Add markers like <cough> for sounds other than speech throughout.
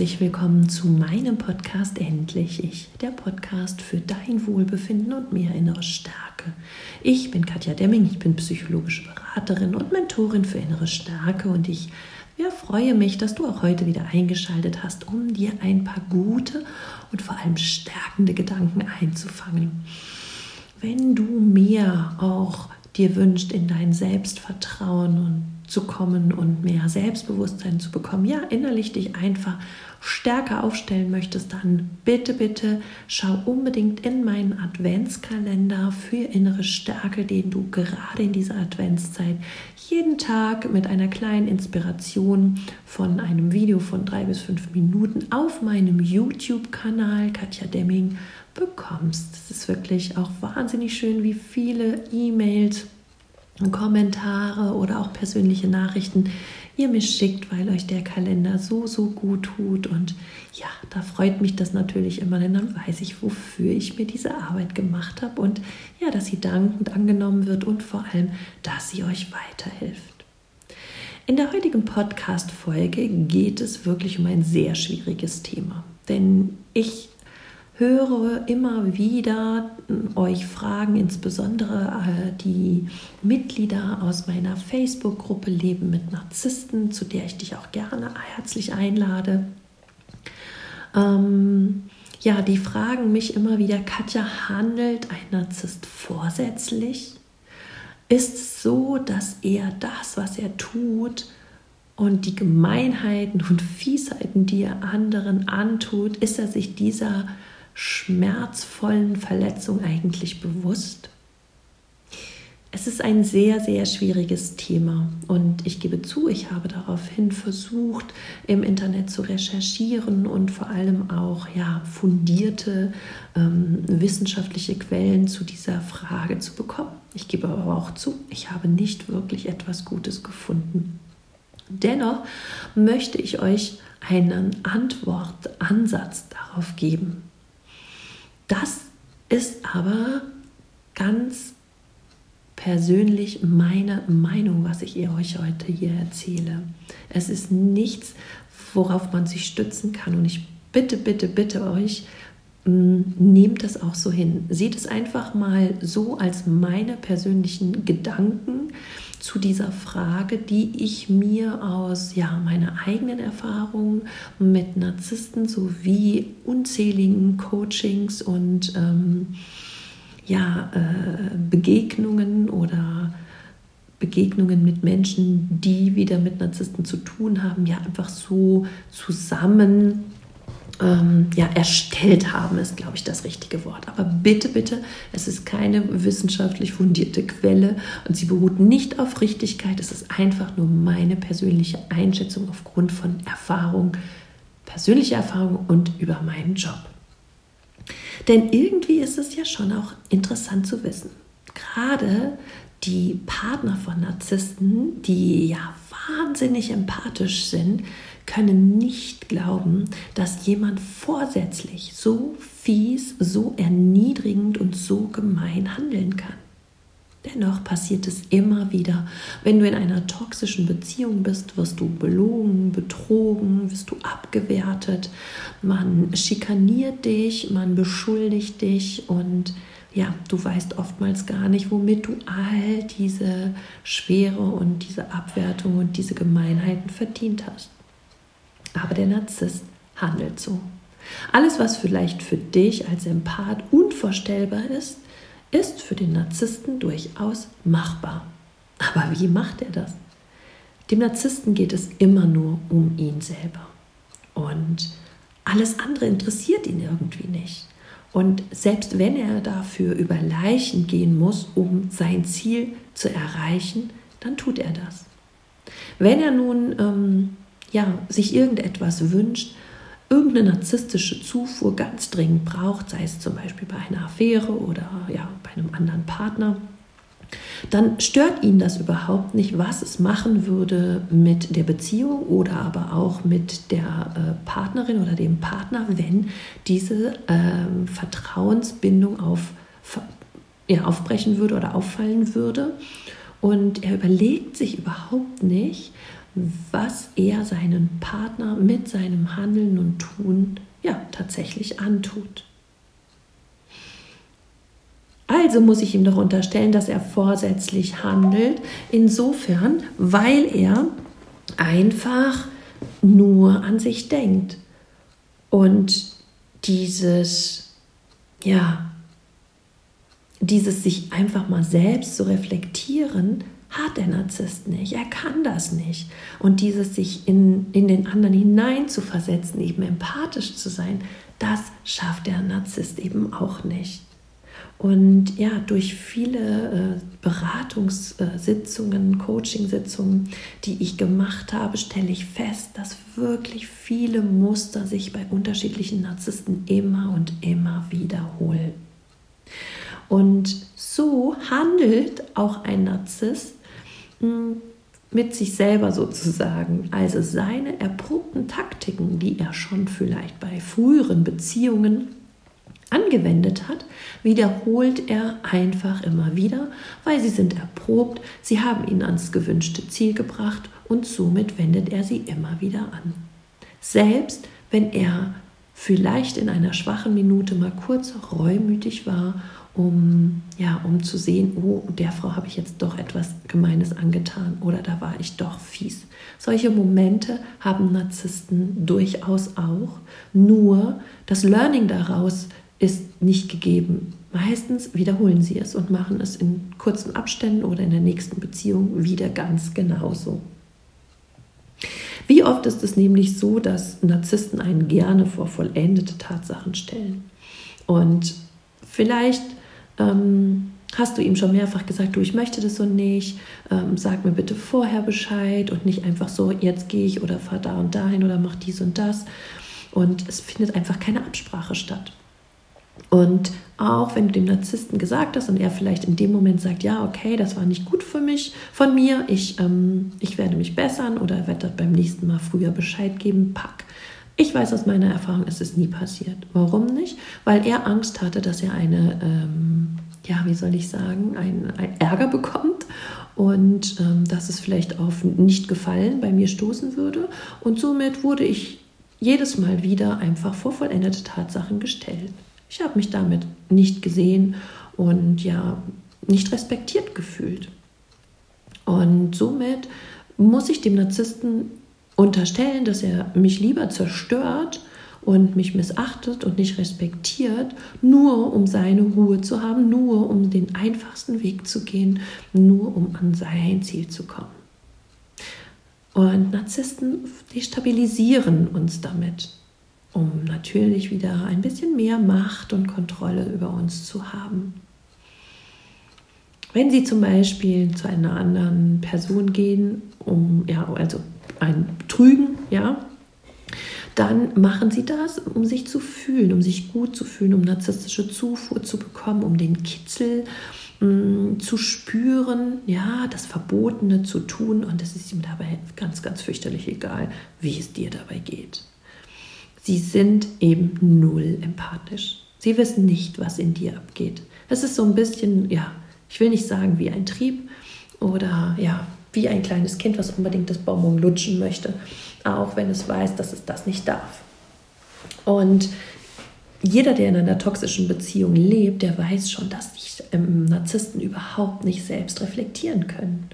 herzlich willkommen zu meinem Podcast Endlich Ich, der Podcast für dein Wohlbefinden und mehr innere Stärke. Ich bin Katja Demming, ich bin psychologische Beraterin und Mentorin für innere Stärke und ich ja, freue mich, dass du auch heute wieder eingeschaltet hast, um dir ein paar gute und vor allem stärkende Gedanken einzufangen. Wenn du mehr auch dir wünscht in dein Selbstvertrauen und zu kommen und mehr Selbstbewusstsein zu bekommen, ja, innerlich dich einfach stärker aufstellen möchtest, dann bitte, bitte schau unbedingt in meinen Adventskalender für innere Stärke, den du gerade in dieser Adventszeit jeden Tag mit einer kleinen Inspiration von einem Video von drei bis fünf Minuten auf meinem YouTube-Kanal Katja Demming bekommst. Es ist wirklich auch wahnsinnig schön, wie viele E-Mails Kommentare oder auch persönliche Nachrichten ihr mir schickt, weil euch der Kalender so, so gut tut. Und ja, da freut mich das natürlich immer, denn dann weiß ich, wofür ich mir diese Arbeit gemacht habe und ja, dass sie dankend angenommen wird und vor allem, dass sie euch weiterhilft. In der heutigen Podcast-Folge geht es wirklich um ein sehr schwieriges Thema, denn ich höre immer wieder euch fragen, insbesondere äh, die Mitglieder aus meiner Facebook-Gruppe Leben mit Narzissten, zu der ich dich auch gerne herzlich einlade. Ähm, ja, die fragen mich immer wieder, Katja, handelt ein Narzisst vorsätzlich? Ist es so, dass er das, was er tut, und die Gemeinheiten und Fiesheiten, die er anderen antut, ist er sich dieser schmerzvollen Verletzung eigentlich bewusst? Es ist ein sehr, sehr schwieriges Thema und ich gebe zu, ich habe daraufhin versucht, im Internet zu recherchieren und vor allem auch ja, fundierte ähm, wissenschaftliche Quellen zu dieser Frage zu bekommen. Ich gebe aber auch zu, ich habe nicht wirklich etwas Gutes gefunden. Dennoch möchte ich euch einen Antwortansatz darauf geben. Das ist aber ganz persönlich meine Meinung, was ich ihr euch heute hier erzähle. Es ist nichts, worauf man sich stützen kann. Und ich bitte, bitte, bitte euch, nehmt das auch so hin. Seht es einfach mal so als meine persönlichen Gedanken zu dieser Frage, die ich mir aus ja, meiner eigenen Erfahrung mit Narzissten sowie unzähligen Coachings und ähm, ja, äh, Begegnungen oder Begegnungen mit Menschen, die wieder mit Narzissten zu tun haben, ja einfach so zusammen ähm, ja, erstellt haben, ist, glaube ich, das richtige Wort. Aber bitte, bitte, es ist keine wissenschaftlich fundierte Quelle und sie beruht nicht auf Richtigkeit. Es ist einfach nur meine persönliche Einschätzung aufgrund von Erfahrung, persönlicher Erfahrung und über meinen Job. Denn irgendwie ist es ja schon auch interessant zu wissen. Gerade die Partner von Narzissten, die ja wahnsinnig empathisch sind, können nicht glauben, dass jemand vorsätzlich so fies, so erniedrigend und so gemein handeln kann. Dennoch passiert es immer wieder. Wenn du in einer toxischen Beziehung bist, wirst du belogen, betrogen, wirst du abgewertet, man schikaniert dich, man beschuldigt dich und ja, du weißt oftmals gar nicht, womit du all diese Schwere und diese Abwertung und diese Gemeinheiten verdient hast. Aber der Narzisst handelt so. Alles, was vielleicht für dich als Empath unvorstellbar ist, ist für den Narzissten durchaus machbar. Aber wie macht er das? Dem Narzissten geht es immer nur um ihn selber. Und alles andere interessiert ihn irgendwie nicht. Und selbst wenn er dafür über Leichen gehen muss, um sein Ziel zu erreichen, dann tut er das. Wenn er nun ähm, ja, sich irgendetwas wünscht, irgendeine narzisstische Zufuhr ganz dringend braucht, sei es zum Beispiel bei einer Affäre oder ja, bei einem anderen Partner, dann stört ihn das überhaupt nicht, was es machen würde mit der Beziehung oder aber auch mit der äh, Partnerin oder dem Partner, wenn diese äh, Vertrauensbindung auf, ja, aufbrechen würde oder auffallen würde. Und er überlegt sich überhaupt nicht, was er seinen Partner mit seinem Handeln und Tun ja tatsächlich antut. Also muss ich ihm doch unterstellen, dass er vorsätzlich handelt, insofern, weil er einfach nur an sich denkt. Und dieses, ja, dieses sich einfach mal selbst zu reflektieren, hat der Narzisst nicht. Er kann das nicht. Und dieses sich in, in den anderen hinein zu versetzen, eben empathisch zu sein, das schafft der Narzisst eben auch nicht. Und ja, durch viele äh, Beratungssitzungen, Coachingsitzungen, die ich gemacht habe, stelle ich fest, dass wirklich viele Muster sich bei unterschiedlichen Narzissten immer und immer wiederholen. Und so handelt auch ein Narzisst mit sich selber sozusagen. Also seine erprobten Taktiken, die er schon vielleicht bei früheren Beziehungen angewendet hat, wiederholt er einfach immer wieder, weil sie sind erprobt, sie haben ihn ans gewünschte Ziel gebracht und somit wendet er sie immer wieder an. Selbst wenn er vielleicht in einer schwachen Minute mal kurz reumütig war, um, ja, um zu sehen, oh, der Frau habe ich jetzt doch etwas Gemeines angetan oder da war ich doch fies. Solche Momente haben Narzissten durchaus auch, nur das Learning daraus ist nicht gegeben. Meistens wiederholen sie es und machen es in kurzen Abständen oder in der nächsten Beziehung wieder ganz genauso. Wie oft ist es nämlich so, dass Narzissten einen gerne vor vollendete Tatsachen stellen? Und vielleicht ähm, hast du ihm schon mehrfach gesagt, du, ich möchte das so nicht, ähm, sag mir bitte vorher Bescheid und nicht einfach so, jetzt gehe ich oder fahr da und dahin oder mach dies und das. Und es findet einfach keine Absprache statt. Und auch wenn du dem Narzissten gesagt hast und er vielleicht in dem Moment sagt, ja, okay, das war nicht gut für mich, von mir, ich, ähm, ich werde mich bessern oder werde beim nächsten Mal früher Bescheid geben, pack. Ich weiß aus meiner Erfahrung, es ist nie passiert. Warum nicht? Weil er Angst hatte, dass er eine, ähm, ja, wie soll ich sagen, ein, ein Ärger bekommt und ähm, dass es vielleicht auf Nicht-Gefallen bei mir stoßen würde. Und somit wurde ich jedes Mal wieder einfach vor vollendete Tatsachen gestellt. Ich habe mich damit nicht gesehen und ja nicht respektiert gefühlt. Und somit muss ich dem Narzissten unterstellen, dass er mich lieber zerstört und mich missachtet und nicht respektiert, nur um seine Ruhe zu haben, nur um den einfachsten Weg zu gehen, nur um an sein Ziel zu kommen. Und Narzissten destabilisieren uns damit um natürlich wieder ein bisschen mehr Macht und Kontrolle über uns zu haben. Wenn Sie zum Beispiel zu einer anderen Person gehen, um ja, also ein Trügen, ja, dann machen Sie das, um sich zu fühlen, um sich gut zu fühlen, um narzisstische Zufuhr zu bekommen, um den Kitzel mh, mm, zu spüren, ja, das Verbotene zu tun. Und es ist ihm dabei ganz, ganz fürchterlich egal, wie es dir dabei geht. Sie sind eben null empathisch. Sie wissen nicht, was in dir abgeht. Es ist so ein bisschen, ja, ich will nicht sagen wie ein Trieb oder ja, wie ein kleines Kind, was unbedingt das Bonbon lutschen möchte, auch wenn es weiß, dass es das nicht darf. Und jeder, der in einer toxischen Beziehung lebt, der weiß schon, dass sich ähm, Narzissten überhaupt nicht selbst reflektieren können.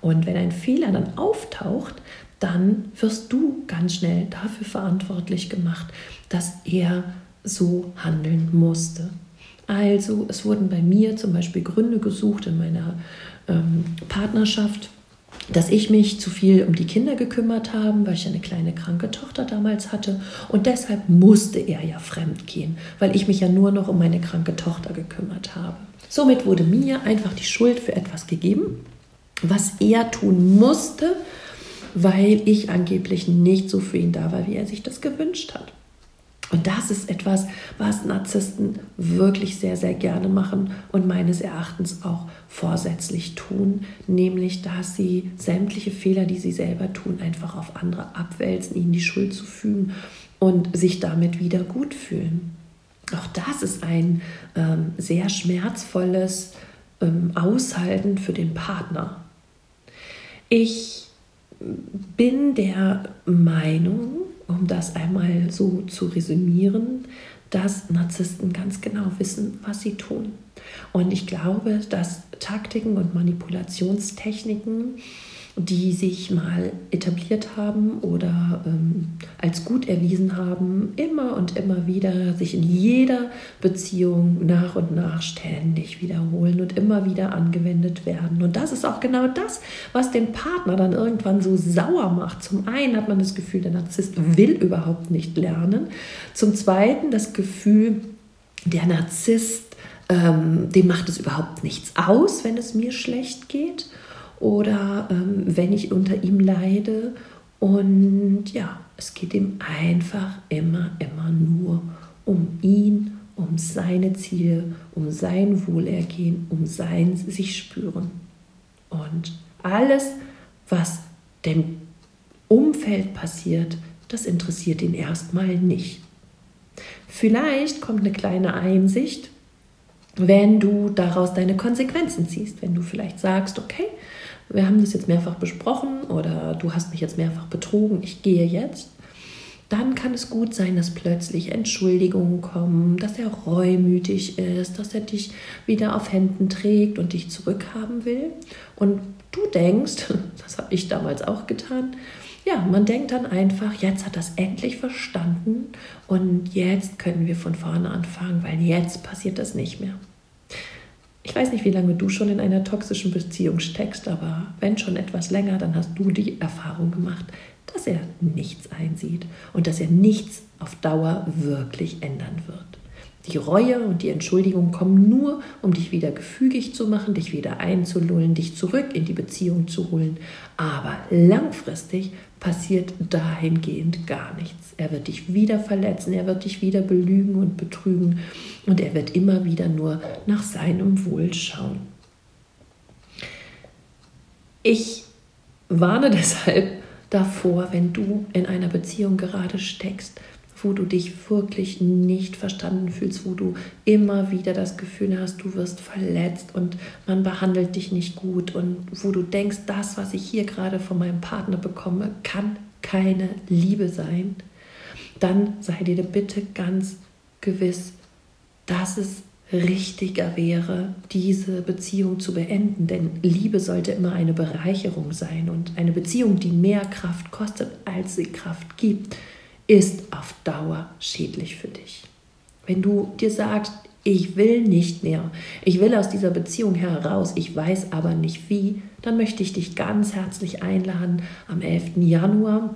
Und wenn ein Fehler dann auftaucht, dann wirst du ganz schnell dafür verantwortlich gemacht, dass er so handeln musste. Also es wurden bei mir zum Beispiel Gründe gesucht in meiner ähm, Partnerschaft, dass ich mich zu viel um die Kinder gekümmert habe, weil ich eine kleine kranke Tochter damals hatte. Und deshalb musste er ja fremd gehen, weil ich mich ja nur noch um meine kranke Tochter gekümmert habe. Somit wurde mir einfach die Schuld für etwas gegeben, was er tun musste, weil ich angeblich nicht so für ihn da war, wie er sich das gewünscht hat. Und das ist etwas, was Narzissten wirklich sehr, sehr gerne machen und meines Erachtens auch vorsätzlich tun, nämlich dass sie sämtliche Fehler, die sie selber tun, einfach auf andere abwälzen, ihnen die Schuld zu fügen und sich damit wieder gut fühlen. Auch das ist ein ähm, sehr schmerzvolles ähm, Aushalten für den Partner. Ich bin der Meinung, um das einmal so zu resümieren, dass Narzissten ganz genau wissen, was sie tun. Und ich glaube, dass Taktiken und Manipulationstechniken die sich mal etabliert haben oder ähm, als gut erwiesen haben, immer und immer wieder sich in jeder Beziehung nach und nach ständig wiederholen und immer wieder angewendet werden. Und das ist auch genau das, was den Partner dann irgendwann so sauer macht. Zum einen hat man das Gefühl, der Narzisst will überhaupt nicht lernen. Zum zweiten das Gefühl, der Narzisst, ähm, dem macht es überhaupt nichts aus, wenn es mir schlecht geht oder ähm, wenn ich unter ihm leide. Und ja, es geht ihm einfach immer, immer nur um ihn, um seine Ziele, um sein Wohlergehen, um sein sich spüren. Und alles, was dem Umfeld passiert, das interessiert ihn erstmal nicht. Vielleicht kommt eine kleine Einsicht, wenn du daraus deine Konsequenzen ziehst, wenn du vielleicht sagst, okay, wir haben das jetzt mehrfach besprochen oder du hast mich jetzt mehrfach betrogen, ich gehe jetzt, dann kann es gut sein, dass plötzlich Entschuldigungen kommen, dass er reumütig ist, dass er dich wieder auf Händen trägt und dich zurückhaben will. Und du denkst, <laughs> das habe ich damals auch getan, ja, man denkt dann einfach, jetzt hat es endlich verstanden und jetzt können wir von vorne anfangen, weil jetzt passiert das nicht mehr. Ich weiß nicht, wie lange du schon in einer toxischen Beziehung steckst, aber wenn schon etwas länger, dann hast du die Erfahrung gemacht, dass er nichts einsieht und dass er nichts auf Dauer wirklich ändern wird. Die Reue und die Entschuldigung kommen nur, um dich wieder gefügig zu machen, dich wieder einzulullen, dich zurück in die Beziehung zu holen. Aber langfristig passiert dahingehend gar nichts. Er wird dich wieder verletzen, er wird dich wieder belügen und betrügen und er wird immer wieder nur nach seinem Wohl schauen. Ich warne <laughs> deshalb davor, wenn du in einer Beziehung gerade steckst, wo du dich wirklich nicht verstanden fühlst, wo du immer wieder das Gefühl hast, du wirst verletzt und man behandelt dich nicht gut und wo du denkst, das, was ich hier gerade von meinem Partner bekomme, kann keine Liebe sein, dann sei dir bitte ganz gewiss, dass es richtiger wäre, diese Beziehung zu beenden. Denn Liebe sollte immer eine Bereicherung sein und eine Beziehung, die mehr Kraft kostet, als sie Kraft gibt, ist auf Dauer schädlich für dich. Wenn du dir sagst, ich will nicht mehr, ich will aus dieser Beziehung heraus, ich weiß aber nicht wie, dann möchte ich dich ganz herzlich einladen. Am 11. Januar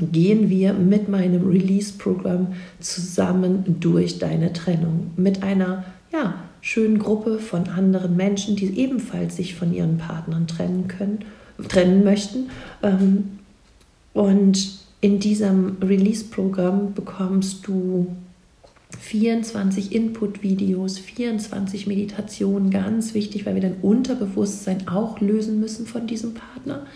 gehen wir mit meinem Release-Programm zusammen durch deine Trennung mit einer ja, schönen Gruppe von anderen Menschen, die ebenfalls sich von ihren Partnern trennen können, trennen möchten. Ähm, und in diesem Release-Programm bekommst du 24 Input-Videos, 24 Meditationen, ganz wichtig, weil wir dein Unterbewusstsein auch lösen müssen von diesem Partner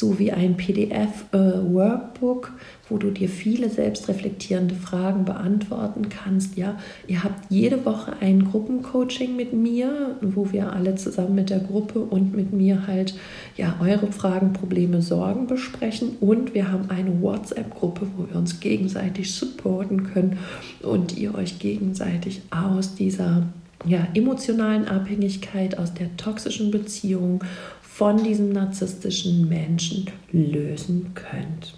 sowie ein PDF-Workbook, äh, wo du dir viele selbstreflektierende Fragen beantworten kannst. Ja, ihr habt jede Woche ein Gruppencoaching mit mir, wo wir alle zusammen mit der Gruppe und mit mir halt ja eure Fragen, Probleme, Sorgen besprechen und wir haben eine WhatsApp-Gruppe, wo wir uns gegenseitig supporten können und ihr euch gegenseitig aus dieser ja, emotionalen Abhängigkeit, aus der toxischen Beziehung von diesem narzisstischen Menschen lösen könnt.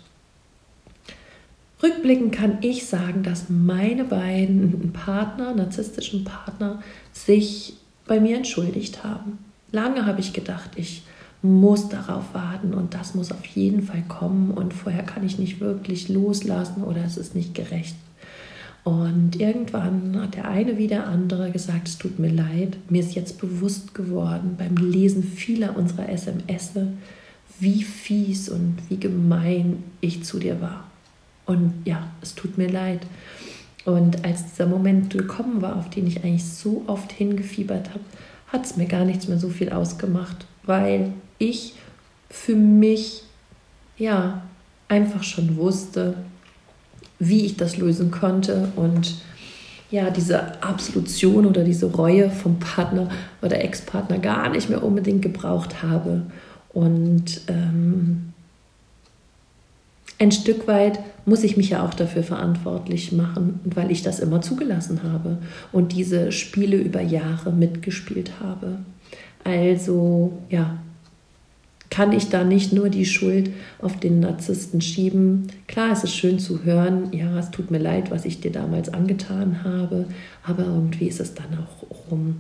Rückblickend kann ich sagen, dass meine beiden Partner, narzisstischen Partner, sich bei mir entschuldigt haben. Lange habe ich gedacht, ich muss darauf warten und das muss auf jeden Fall kommen und vorher kann ich nicht wirklich loslassen oder es ist nicht gerecht. Und irgendwann hat der eine wie der andere gesagt, es tut mir leid. Mir ist jetzt bewusst geworden beim Lesen vieler unserer SMS, wie fies und wie gemein ich zu dir war. Und ja, es tut mir leid. Und als dieser Moment gekommen war, auf den ich eigentlich so oft hingefiebert habe, hat es mir gar nichts mehr so viel ausgemacht, weil ich für mich ja einfach schon wusste, wie ich das lösen konnte und ja, diese Absolution oder diese Reue vom Partner oder Ex-Partner gar nicht mehr unbedingt gebraucht habe. Und ähm, ein Stück weit muss ich mich ja auch dafür verantwortlich machen, weil ich das immer zugelassen habe und diese Spiele über Jahre mitgespielt habe. Also ja, kann ich da nicht nur die Schuld auf den Narzissten schieben. Klar, es ist schön zu hören, ja, es tut mir leid, was ich dir damals angetan habe, aber irgendwie ist es dann auch rum.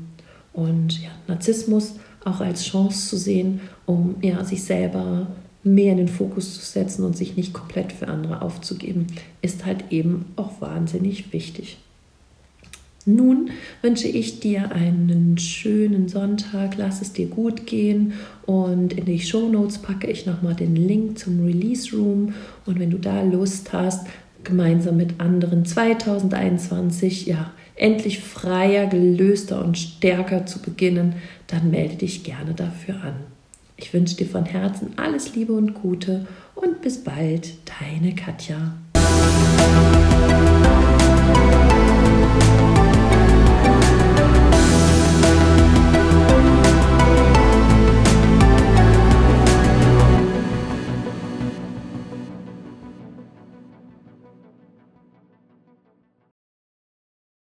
Und ja, Narzissmus auch als Chance zu sehen, um ja, sich selber mehr in den Fokus zu setzen und sich nicht komplett für andere aufzugeben, ist halt eben auch wahnsinnig wichtig. Nun wünsche ich dir einen schönen Sonntag, lass es dir gut gehen und in die Show Notes packe ich nochmal den Link zum Release Room und wenn du da Lust hast, gemeinsam mit anderen 2021, ja, endlich freier, gelöster und stärker zu beginnen, dann melde dich gerne dafür an. Ich wünsche dir von Herzen alles Liebe und Gute und bis bald, deine Katja.